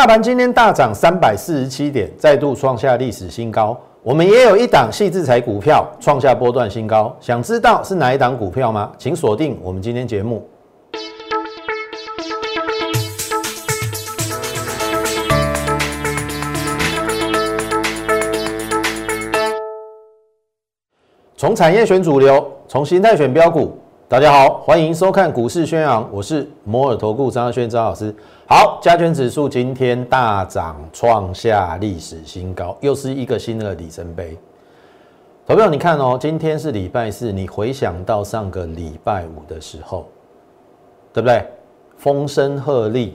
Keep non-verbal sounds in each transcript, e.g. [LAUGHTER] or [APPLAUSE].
大盘今天大涨三百四十七点，再度创下历史新高。我们也有一档细制裁股票创下波段新高，想知道是哪一档股票吗？请锁定我们今天节目。从产业选主流，从形态选标股。大家好，欢迎收看股市宣扬，我是摩尔投顾张轩张老师。好，加权指数今天大涨，创下历史新高，又是一个新的里程碑。投票，你看哦，今天是礼拜四，你回想到上个礼拜五的时候，对不对？风声鹤唳，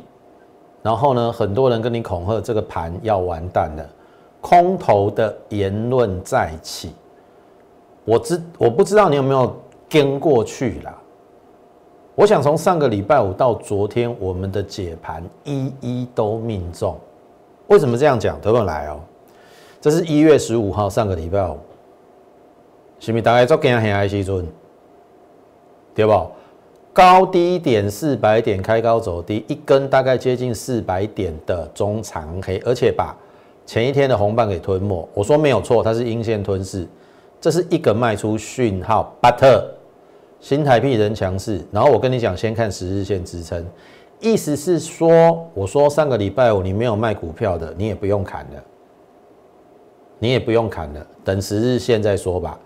然后呢，很多人跟你恐吓，这个盘要完蛋了，空头的言论再起。我知我不知道你有没有。跟过去了，我想从上个礼拜五到昨天，我们的解盘一一都命中。为什么这样讲？等我来哦。这是一月十五号，上个礼拜五，是不是大概做惊吓的时阵？对不？高低点四百点开高走低，一根大概接近四百点的中长黑，而且把前一天的红棒给吞没。我说没有错，它是阴线吞噬。这是一个卖出讯号，but 新台币仍强势。然后我跟你讲，先看十日线支撑，意思是说，我说上个礼拜五你没有卖股票的，你也不用砍了，你也不用砍了，等十日线再说吧。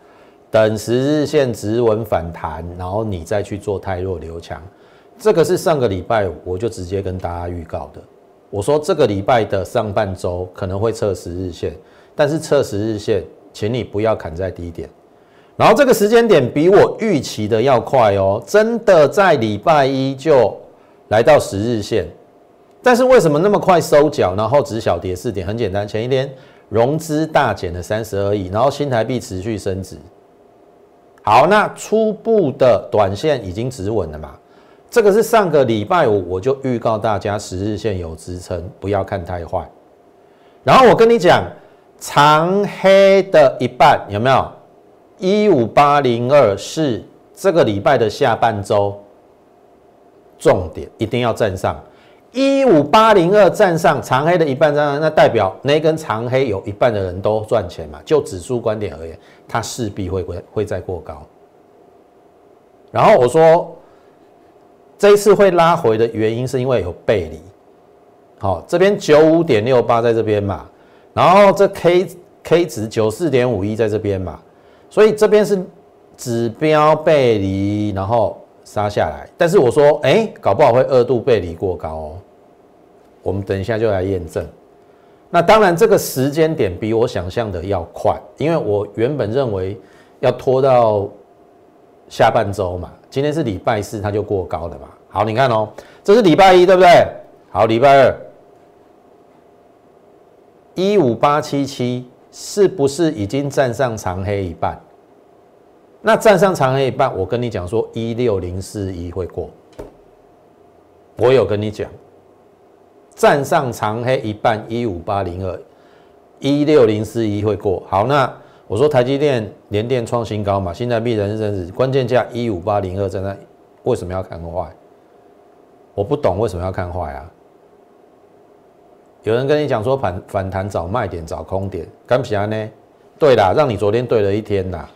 等十日线止稳反弹，然后你再去做太弱留强。这个是上个礼拜五我就直接跟大家预告的，我说这个礼拜的上半周可能会测十日线，但是测十日线。请你不要砍在低点，然后这个时间点比我预期的要快哦，真的在礼拜一就来到十日线，但是为什么那么快收脚，然后只小跌四点？很简单，前一天融资大减了三十二亿，然后新台币持续升值。好，那初步的短线已经止稳了嘛？这个是上个礼拜五我就预告大家十日线有支撑，不要看太坏。然后我跟你讲。长黑的一半有没有？一五八零二是这个礼拜的下半周重点，一定要站上一五八零二站上长黑的一半站上，那代表那根长黑有一半的人都赚钱嘛？就指数观点而言，它势必会会会再过高。然后我说这一次会拉回的原因是因为有背离，好，这边九五点六八在这边嘛。然后这 K K 值九四点五一在这边嘛，所以这边是指标背离，然后杀下来。但是我说，哎，搞不好会二度背离过高哦。我们等一下就来验证。那当然，这个时间点比我想象的要快，因为我原本认为要拖到下半周嘛。今天是礼拜四，它就过高了嘛。好，你看哦，这是礼拜一，对不对？好，礼拜二。一五八七七是不是已经站上长黑一半？那站上长黑一半，我跟你讲说一六零四一会过。我有跟你讲，站上长黑一半一五八零二一六零四一会过。好，那我说台积电连电创新高嘛，新台币人生日关键价一五八零二在那，为什么要看坏？我不懂为什么要看坏啊？有人跟你讲说反反弹找卖点找空点，干皮安呢？对啦，让你昨天对了一天呐，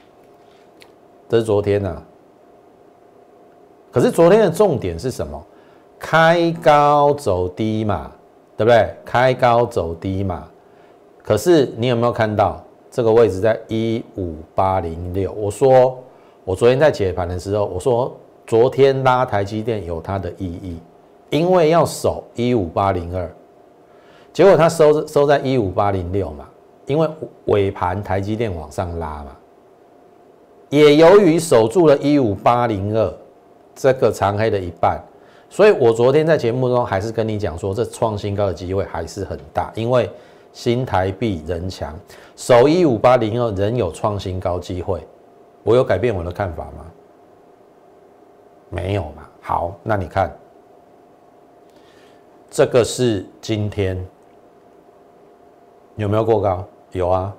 这是昨天呐。可是昨天的重点是什么？开高走低嘛，对不对？开高走低嘛。可是你有没有看到这个位置在一五八零六？我说我昨天在解盘的时候，我说昨天拉台积电有它的意义，因为要守一五八零二。结果它收收在一五八零六嘛，因为尾盘台积电往上拉嘛，也由于守住了一五八零二这个长黑的一半，所以我昨天在节目中还是跟你讲说，这创新高的机会还是很大，因为新台币人强，守一五八零二仍有创新高机会。我有改变我的看法吗？没有嘛。好，那你看，这个是今天。有没有过高？有啊，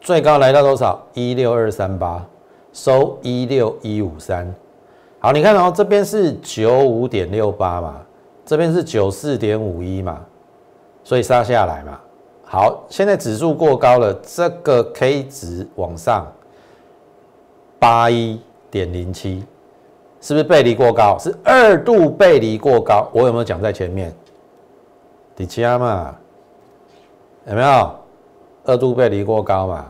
最高来到多少？一六二三八，收一六一五三。好，你看哦，这边是九五点六八嘛，这边是九四点五一嘛，所以杀下来嘛。好，现在指数过高了，这个 K 值往上八一点零七，是不是背离过高？是二度背离过高。我有没有讲在前面？底加嘛，有没有二度背离过高嘛？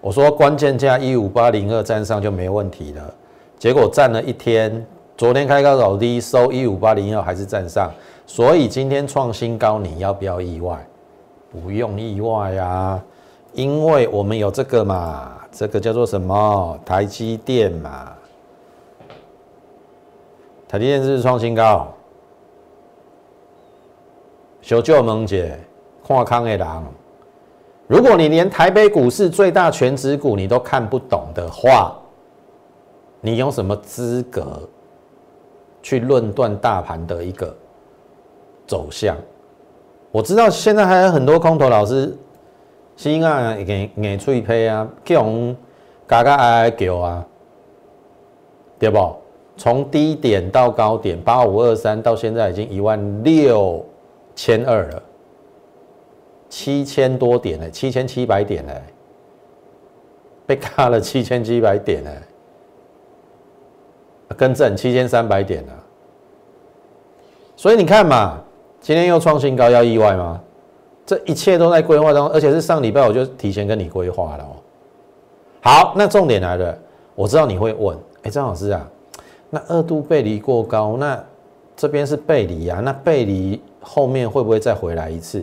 我说关键价一五八零二站上就没问题了，结果站了一天，昨天开高走低，收一五八零二还是站上，所以今天创新高，你要不要意外？不用意外呀，因为我们有这个嘛，这个叫做什么？台积电嘛，台积电是创新高？小舅萌姐，看康的狼。如果你连台北股市最大全指股你都看不懂的话，你有什么资格去论断大盘的一个走向？我知道现在还有很多空头老师，心啊，硬硬脆皮啊，叫我嘎嘎哀哀叫啊，对不？从低点到高点八五二三，到现在已经一万六千二了，七千多点了，七千七百点了，被卡了七千七百点了，更正七千三百点呢，所以你看嘛。今天又创新高，要意外吗？这一切都在规划中，而且是上礼拜我就提前跟你规划了哦。好，那重点来了，我知道你会问，哎，张老师啊，那二度背离过高，那这边是背离啊，那背离后面会不会再回来一次？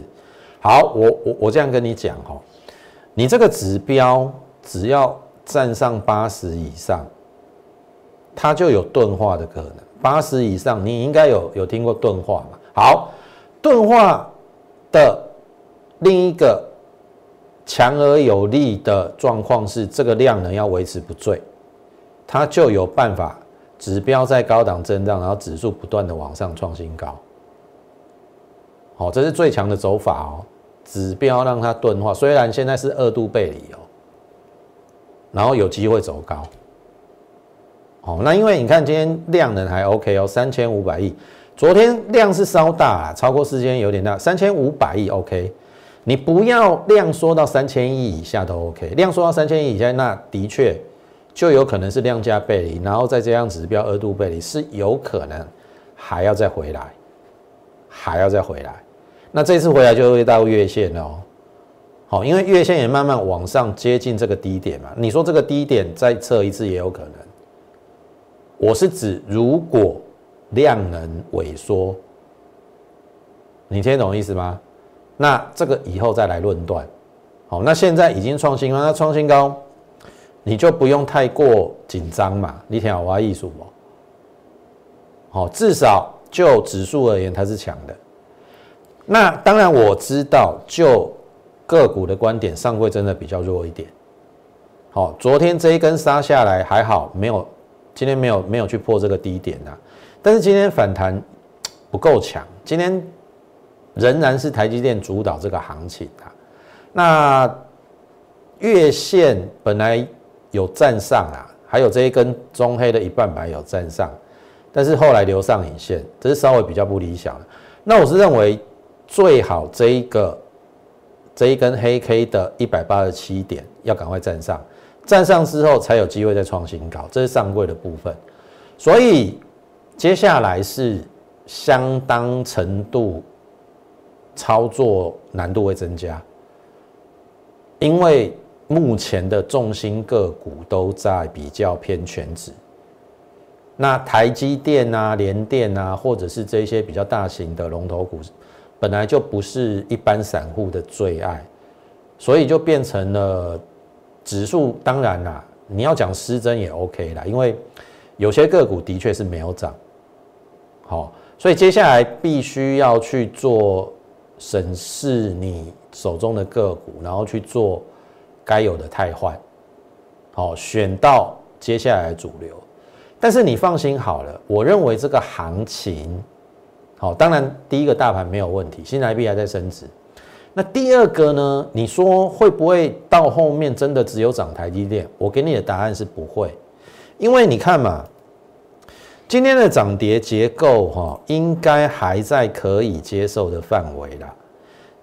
好，我我我这样跟你讲哈，你这个指标只要站上八十以上，它就有钝化的可能。八十以上，你应该有有听过钝化嘛？好。钝化的另一个强而有力的状况是，这个量能要维持不坠，它就有办法指标在高档震荡，然后指数不断的往上创新高。哦，这是最强的走法哦。指标让它钝化，虽然现在是二度背离哦，然后有机会走高。哦，那因为你看今天量能还 OK 哦，三千五百亿。昨天量是稍大，超过四千有点大，三千五百亿 OK，你不要量缩到三千亿以下都 OK，量缩到三千亿以下，那的确就有可能是量价背离，然后再这样指标二度背离是有可能还要再回来，还要再回来，那这次回来就会到月线哦，好，因为月线也慢慢往上接近这个低点嘛，你说这个低点再测一次也有可能，我是指如果。量能萎缩，你听懂意思吗？那这个以后再来论断。好，那现在已经创新高，那创新高，你就不用太过紧张嘛。你听好我艺术不？好，至少就指数而言，它是强的。那当然我知道，就个股的观点，上柜真的比较弱一点。好，昨天这一根杀下来还好，没有，今天没有没有去破这个低点呐。但是今天反弹 [TSK] 不够强，今天仍然是台积电主导这个行情啊。那月线本来有站上啊，还有这一根中黑的一半白有站上，但是后来留上影线，这是稍微比较不理想的。那我是认为最好这一个这一根黑 K 的一百八十七点要赶快站上，站上之后才有机会再创新高，这是上柜的部分，所以。接下来是相当程度操作难度会增加，因为目前的重心个股都在比较偏全值。那台积电啊、联电啊，或者是这些比较大型的龙头股，本来就不是一般散户的最爱，所以就变成了指数。当然啦，你要讲失真也 OK 啦，因为有些个股的确是没有涨。好，所以接下来必须要去做审视你手中的个股，然后去做该有的汰换，好，选到接下来主流。但是你放心好了，我认为这个行情，好，当然第一个大盘没有问题，新台币还在升值。那第二个呢？你说会不会到后面真的只有涨台积电？我给你的答案是不会，因为你看嘛。今天的涨跌结构哈，应该还在可以接受的范围啦。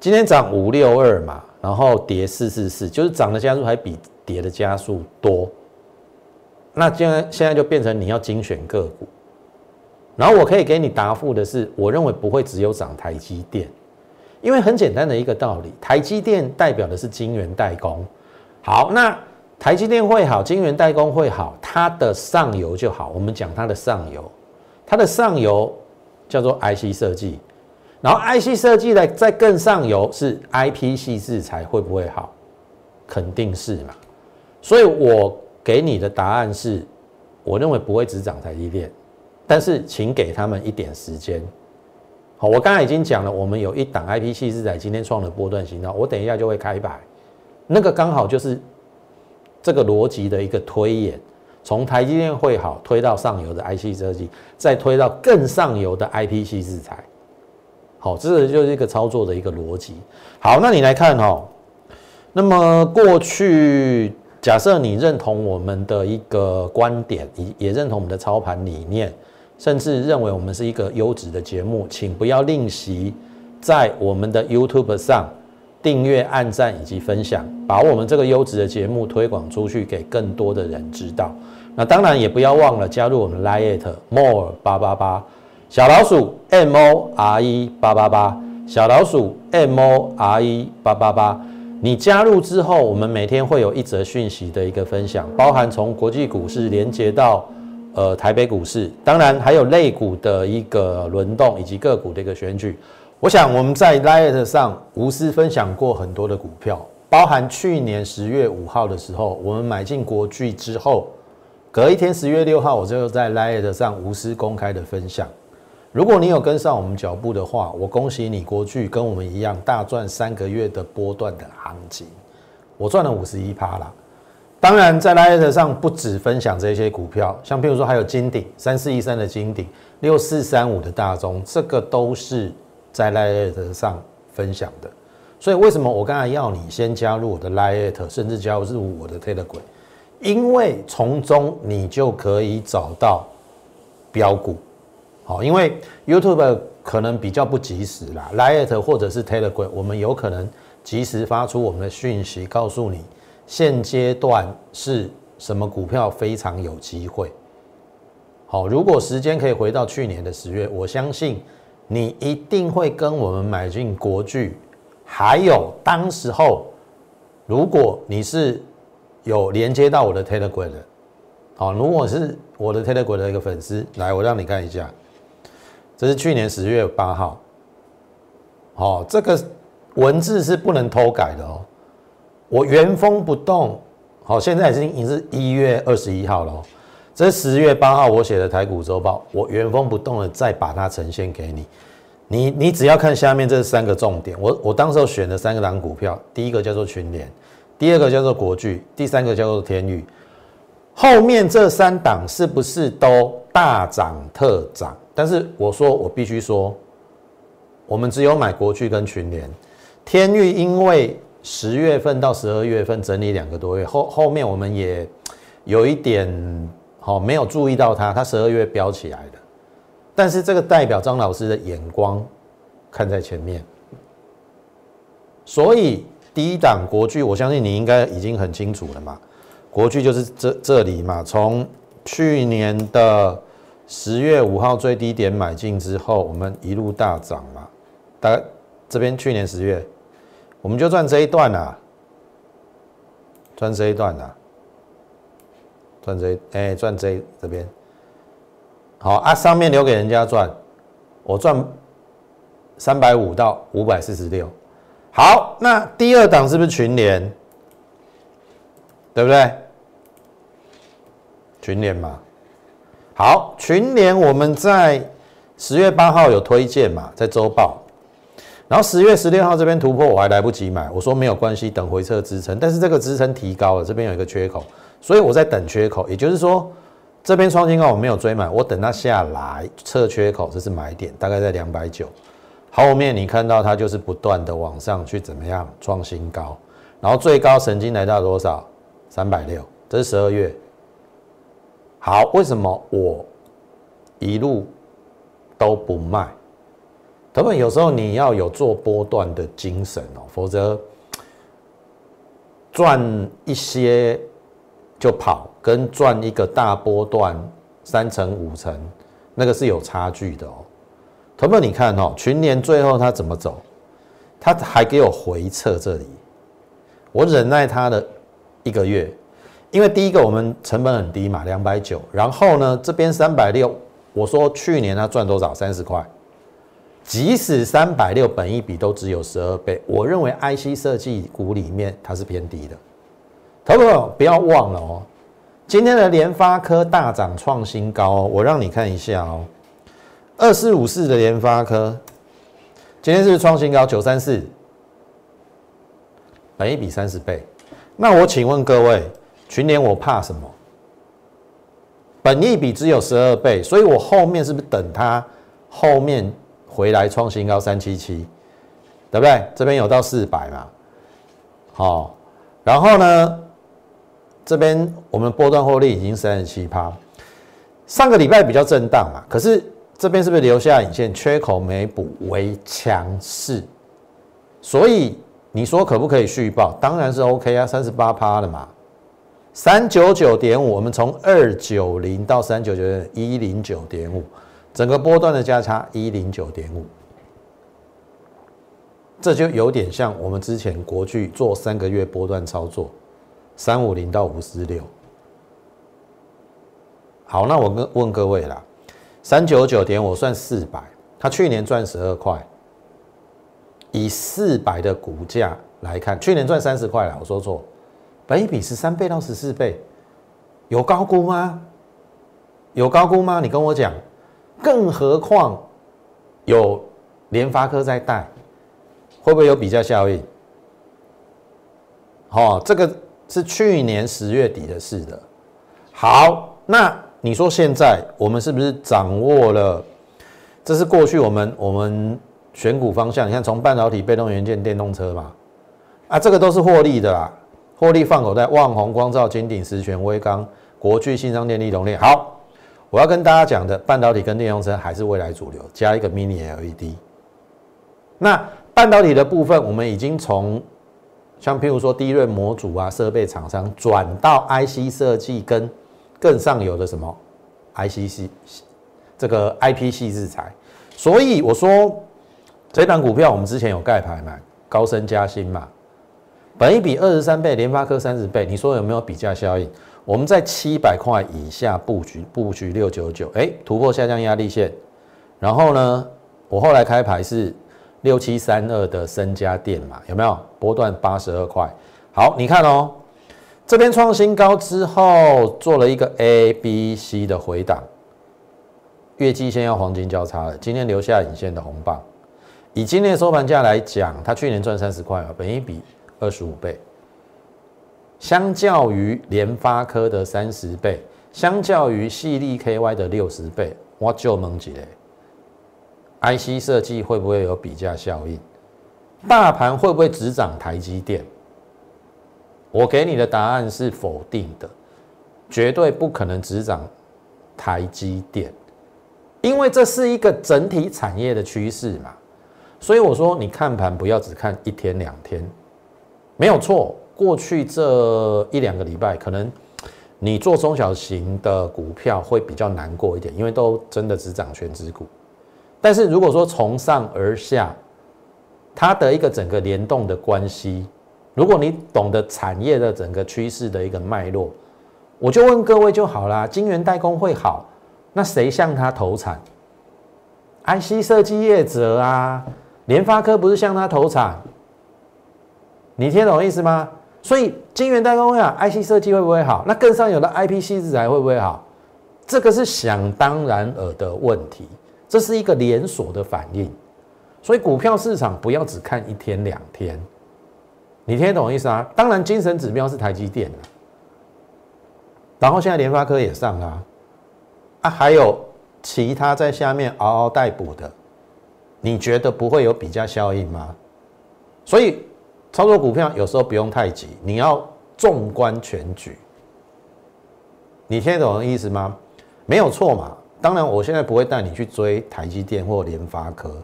今天涨五六二嘛，然后跌四四四，就是涨的加速还比跌的加速多。那现在现在就变成你要精选个股，然后我可以给你答复的是，我认为不会只有涨台积电，因为很简单的一个道理，台积电代表的是晶圆代工。好，那台积电会好，晶圆代工会好，它的上游就好。我们讲它的上游，它的上游叫做 IC 设计，然后 IC 设计的在更上游是 IP 系制裁会不会好？肯定是嘛。所以我。给你的答案是，我认为不会只涨台积电，但是请给他们一点时间。好，我刚才已经讲了，我们有一档 IP 系是在今天创了波段形态，我等一下就会开牌，那个刚好就是这个逻辑的一个推演，从台积电会好推到上游的 IC 设计，再推到更上游的 IP 系制裁。好，这个就是一个操作的一个逻辑。好，那你来看哦，那么过去。假设你认同我们的一个观点，也也认同我们的操盘理念，甚至认为我们是一个优质的节目，请不要吝惜在我们的 YouTube 上订阅、按赞以及分享，把我们这个优质的节目推广出去，给更多的人知道。那当然也不要忘了加入我们 Lite More 八八八小老鼠 M O R E 八八八小老鼠 M O R E 八八八。你加入之后，我们每天会有一则讯息的一个分享，包含从国际股市连接到呃台北股市，当然还有类股的一个轮动以及个股的一个选举。我想我们在 Light 上无私分享过很多的股票，包含去年十月五号的时候，我们买进国巨之后，隔一天十月六号，我就在 Light 上无私公开的分享。如果你有跟上我们脚步的话，我恭喜你，国巨跟我们一样大赚三个月的波段的行情，我赚了五十一趴啦。当然，在 Light 上不止分享这些股票，像譬如说还有金鼎三四一三的金鼎，六四三五的大中，这个都是在 Light 上分享的。所以为什么我刚才要你先加入我的 Light，甚至加入我的 Telegram？因为从中你就可以找到标股。好，因为 YouTube 可能比较不及时啦，Lite 或者是 Telegram，我们有可能及时发出我们的讯息，告诉你现阶段是什么股票非常有机会。好，如果时间可以回到去年的十月，我相信你一定会跟我们买进国巨，还有当时候，如果你是有连接到我的 Telegram 的，好，如果是我的 Telegram 的一个粉丝，来，我让你看一下。这是去年十月八号，好，这个文字是不能偷改的哦。我原封不动，好，现在已经已经是一月二十一号了。这十月八号我写的台股周报，我原封不动的再把它呈现给你。你你只要看下面这三个重点，我我当时候选的三个档股票，第一个叫做群联，第二个叫做国巨，第三个叫做天宇。后面这三档是不是都大涨特涨？但是我说，我必须说，我们只有买国巨跟群联，天域因为十月份到十二月份整理两个多月，后后面我们也有一点好没有注意到它，它十二月飙起来的。但是这个代表张老师的眼光看在前面，所以第一档国剧，我相信你应该已经很清楚了嘛，国剧就是这这里嘛，从去年的。十月五号最低点买进之后，我们一路大涨嘛。大概这边去年十月，我们就赚这一段啊，赚这一段啊，赚这哎赚这这边。好啊，上面留给人家赚，我赚三百五到五百四十六。好，那第二档是不是群联？对不对？群联嘛。好，群联我们在十月八号有推荐嘛，在周报，然后十月十六号这边突破我还来不及买，我说没有关系，等回撤支撑，但是这个支撑提高了，这边有一个缺口，所以我在等缺口，也就是说这边创新高我没有追买，我等它下来测缺口，这是买点，大概在两百九，后面你看到它就是不断的往上去怎么样创新高，然后最高曾经来到多少？三百六，这是十二月。好，为什么我一路都不卖？等等，有时候你要有做波段的精神哦，否则赚一些就跑，跟赚一个大波段三成五成，那个是有差距的哦。同学你看哦，群年最后它怎么走？它还给我回撤这里，我忍耐它的一个月，因为第一个我们成本很低嘛，两百九，然后呢这边三百六，我说去年它赚多少？三十块。即使三百六本一比都只有十二倍，我认为 IC 设计股里面它是偏低的。投朋友不要忘了哦，今天的联发科大涨创新高哦，我让你看一下哦，二四五四的联发科今天是创新高九三四，本一比三十倍。那我请问各位，群联我怕什么？本一比只有十二倍，所以我后面是不是等它后面？回来创新高三七七，对不对？这边有到四百嘛？好，然后呢，这边我们波段获利已经三十七趴。上个礼拜比较震荡嘛，可是这边是不是留下影线？缺口没补为强势，所以你说可不可以续报？当然是 OK 啊，三十八趴了嘛，三九九点五，我们从二九零到三九九点一零九点五。整个波段的价差一零九点五，这就有点像我们之前国巨做三个月波段操作，三五零到五四六。好，那我跟问各位啦，三九九点我算四百，他去年赚十二块，以四百的股价来看，去年赚三十块了，我说错，本一比十三倍到十四倍，有高估吗？有高估吗？你跟我讲。更何况有联发科在带，会不会有比较效应？好，这个是去年十月底的事的。好，那你说现在我们是不是掌握了？这是过去我们我们选股方向。你看，从半导体、被动元件、电动车嘛，啊，这个都是获利的啦，获利放口袋。旺宏、光照、金鼎、石泉、威刚、国巨、信商电力、龙链，好。我要跟大家讲的，半导体跟电动车还是未来主流，加一个 Mini LED。那半导体的部分，我们已经从像譬如说低润模组啊，设备厂商转到 IC 设计跟更上游的什么 ICC 这个 IP 系制裁。所以我说这档股票我们之前有盖牌嘛，高升加薪嘛，本一比二十三倍，联发科三十倍，你说有没有比价效应？我们在七百块以下布局，布局六九九，哎，突破下降压力线，然后呢，我后来开牌是六七三二的深家电嘛，有没有波段八十二块？好，你看哦，这边创新高之后做了一个 A B C 的回档，月季线要黄金交叉了，今天留下引线的红棒，以今天的收盘价来讲，它去年赚三十块啊，本一比二十五倍。相较于联发科的三十倍，相较于细粒 KY 的六十倍，我就问几嘞？IC 设计会不会有比价效应？大盘会不会只涨台积电？我给你的答案是否定的，绝对不可能只涨台积电，因为这是一个整体产业的趋势嘛。所以我说，你看盘不要只看一天两天，没有错。过去这一两个礼拜，可能你做中小型的股票会比较难过一点，因为都真的只涨全指股。但是如果说从上而下，它的一个整个联动的关系，如果你懂得产业的整个趋势的一个脉络，我就问各位就好啦。晶圆代工会好，那谁向他投产？IC 设计业者啊，联发科不是向他投产？你听懂意思吗？所以晶圆代工啊，IC 设计会不会好？那更上游的 IP 系制裁会不会好？这个是想当然尔的问题，这是一个连锁的反应。所以股票市场不要只看一天两天，你听得懂意思啊？当然，精神指标是台积电然后现在联发科也上啊啊，还有其他在下面嗷嗷待哺的，你觉得不会有比较效应吗？所以。操作股票有时候不用太急，你要纵观全局。你听得懂我的意思吗？没有错嘛。当然，我现在不会带你去追台积电或联发科，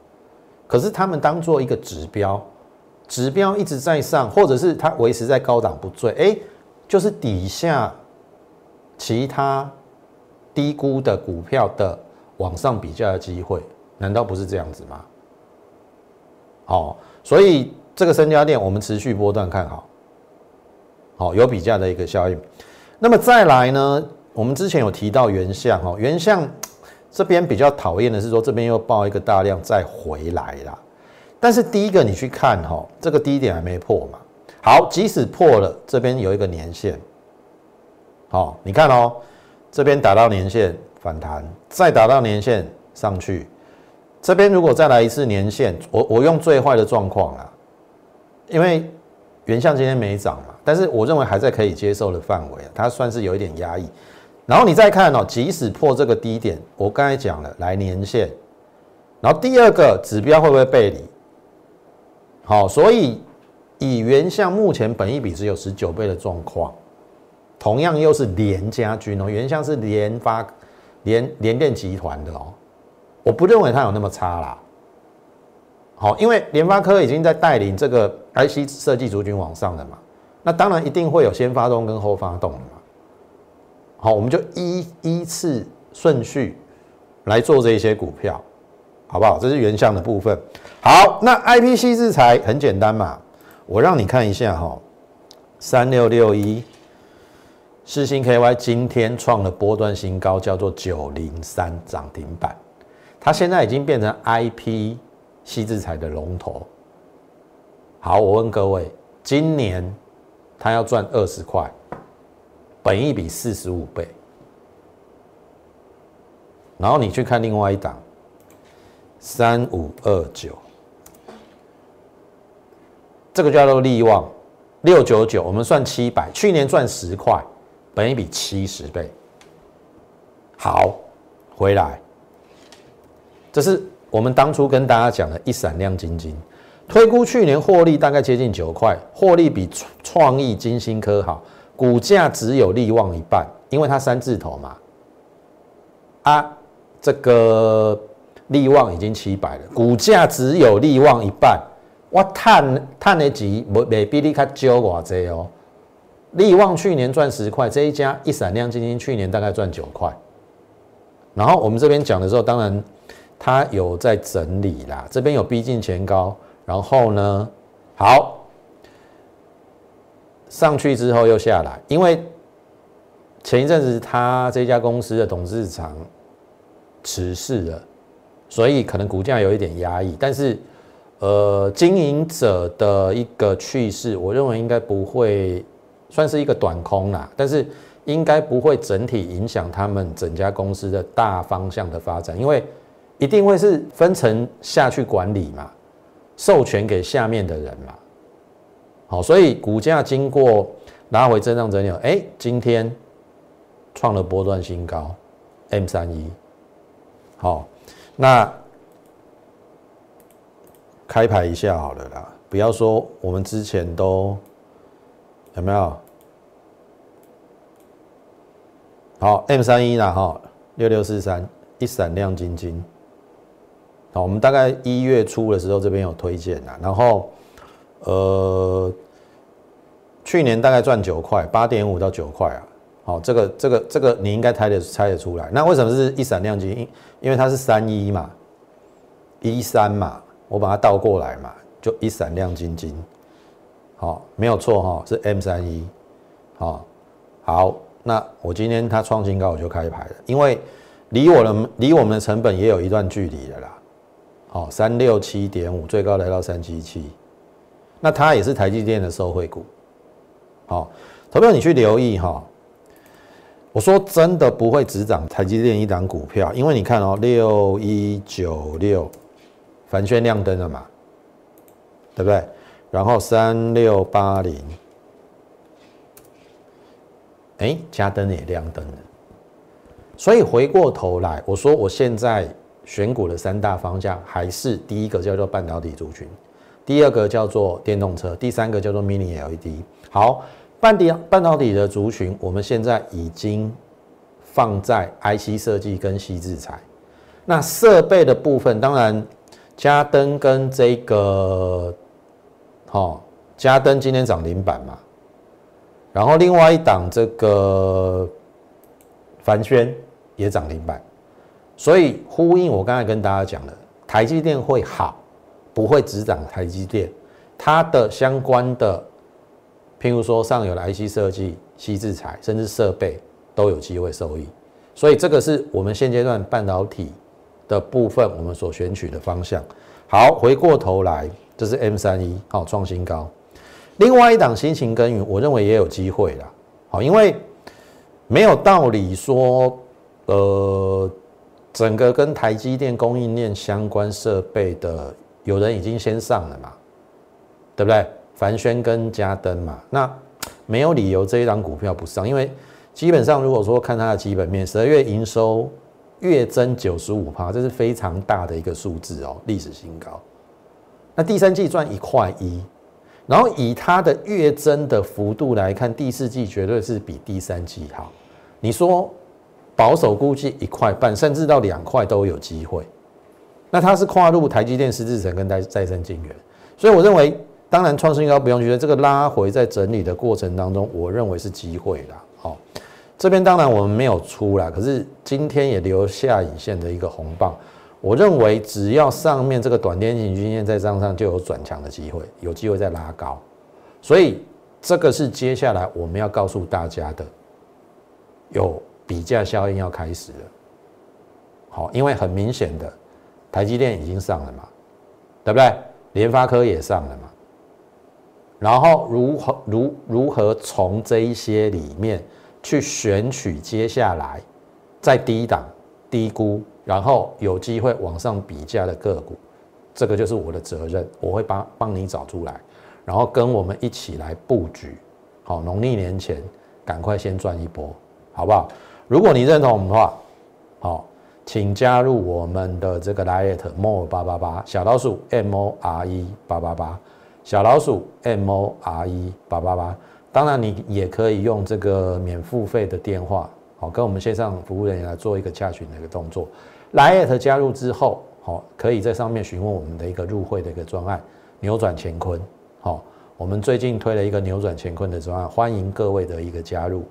可是他们当做一个指标，指标一直在上，或者是它维持在高档不坠，哎，就是底下其他低估的股票的往上比较的机会，难道不是这样子吗？好，所以这个三家店我们持续波段看好，好有比价的一个效应。那么再来呢，我们之前有提到原相哦，原相。这边比较讨厌的是说，这边又爆一个大量再回来啦。但是第一个你去看哈，这个低点还没破嘛。好，即使破了，这边有一个年线，好，你看哦，这边打到年线反弹，再打到年线上去，这边如果再来一次年线，我我用最坏的状况啦，因为原相今天没涨嘛，但是我认为还在可以接受的范围，它算是有一点压抑。然后你再看哦，即使破这个低点，我刚才讲了来年线，然后第二个指标会不会背离？好，所以以原相目前本益比只有十九倍的状况，同样又是联家军哦，原相是联发联联电集团的哦，我不认为它有那么差啦。好，因为联发科已经在带领这个 IC 设计族群往上的嘛，那当然一定会有先发动跟后发动的嘛。好，我们就依依次顺序来做这一些股票，好不好？这是原相的部分。好，那 IPC 制裁很简单嘛，我让你看一下哈，三六六一，世星 KY 今天创了波段新高，叫做九零三涨停板，它现在已经变成 IPC 制裁的龙头。好，我问各位，今年它要赚二十块？本益比四十五倍，然后你去看另外一档三五二九，这个叫做利旺六九九，我们算七百，去年赚十块，本益比七十倍。好，回来，这是我们当初跟大家讲的一闪亮晶晶，推估去年获利大概接近九块，获利比创意金星科好。股价只有利旺一半，因为它三字头嘛。啊，这个利旺已经七百了，股价只有利旺一半，我探探的钱没没比你卡少偌济哦。利旺去年赚十块，这一家一闪亮晶晶去年大概赚九块。然后我们这边讲的时候，当然它有在整理啦，这边有逼近前高，然后呢，好。上去之后又下来，因为前一阵子他这家公司的董事长辞世了，所以可能股价有一点压抑。但是，呃，经营者的一个去世，我认为应该不会算是一个短空啦，但是应该不会整体影响他们整家公司的大方向的发展，因为一定会是分层下去管理嘛，授权给下面的人嘛。好，所以股价经过拉回震荡整理，哎，今天创了波段新高，M 三一。好，那开牌一下好了啦，不要说我们之前都有没有？好，M 三一啦，哈，六六四三，一闪亮晶晶。好，我们大概一月初的时候这边有推荐啦，然后。呃，去年大概赚九块，八点五到九块啊。好，这个这个这个你应该猜得猜得出来。那为什么是一闪亮晶？因因为它是三一嘛，一三嘛，我把它倒过来嘛，就一闪亮晶晶。好，没有错哈，是 M 三一。好，好，那我今天它创新高，我就开牌了，因为离我的离我们的成本也有一段距离了啦。好，三六七点五，最高来到三七七。那它也是台积电的受惠股，好，投票你去留意哈。我说真的不会只涨台积电一档股票，因为你看哦，六一九六，凡轩亮灯了嘛，对不对？然后三六八零，哎，加灯也亮灯了。所以回过头来，我说我现在选股的三大方向，还是第一个叫做半导体族群。第二个叫做电动车，第三个叫做 Mini LED。好，半底半导体的族群，我们现在已经放在 IC 设计跟细制材。那设备的部分，当然嘉登跟这个，好，嘉登今天涨停板嘛，然后另外一档这个凡轩也涨停板，所以呼应我刚才跟大家讲的，台积电会好，不会只涨台积电，它的相关的，譬如说上游的 IC 设计、细制材，甚至设备都有机会受益，所以这个是我们现阶段半导体。的部分，我们所选取的方向。好，回过头来，这是 M 三一，好创新高。另外一档辛勤耕耘，我认为也有机会啦。好，因为没有道理说，呃，整个跟台积电供应链相关设备的，有人已经先上了嘛，对不对？凡轩跟嘉登嘛，那没有理由这一档股票不上，因为基本上如果说看它的基本面，十二月营收。月增九十五趴，这是非常大的一个数字哦，历史新高。那第三季赚一块一，然后以它的月增的幅度来看，第四季绝对是比第三季好。你说保守估计一块半，甚至到两块都有机会。那它是跨入台积电、十字城跟再再生晶圆，所以我认为，当然创新高不用觉得这个拉回在整理的过程当中，我认为是机会啦。好。这边当然我们没有出啦，可是今天也留下影线的一个红棒。我认为只要上面这个短天型均线在上上，就有转强的机会，有机会再拉高。所以这个是接下来我们要告诉大家的，有比价效应要开始了。好，因为很明显的，台积电已经上了嘛，对不对？联发科也上了嘛。然后如何如如何从这一些里面？去选取接下来在低档低估，然后有机会往上比价的个股，这个就是我的责任，我会帮帮你找出来，然后跟我们一起来布局。好，农历年前赶快先赚一波，好不好？如果你认同我们的话，好，请加入我们的这个 liet more 八八八小老鼠 m o r e 八八八小老鼠 m o r e 八八八。当然，你也可以用这个免付费的电话，好，跟我们线上服务人员来做一个加群的一个动作。来 at 加入之后，好，可以在上面询问我们的一个入会的一个专案，扭转乾坤。好，我们最近推了一个扭转乾坤的专案，欢迎各位的一个加入。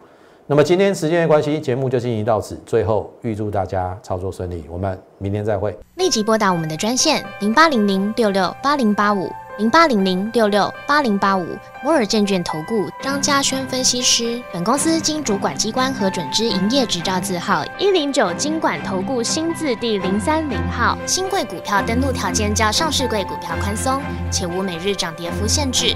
那么今天时间的关系，节目就进行到此。最后预祝大家操作顺利，我们明天再会。立即拨打我们的专线零八零零六六八零八五。零八零零六六八零八五摩尔证券投顾张嘉轩分析师，本公司经主管机关核准之营业执照字号一零九金管投顾新字第零三零号。新贵股票登录条件较上市贵股票宽松，且无每日涨跌幅限制。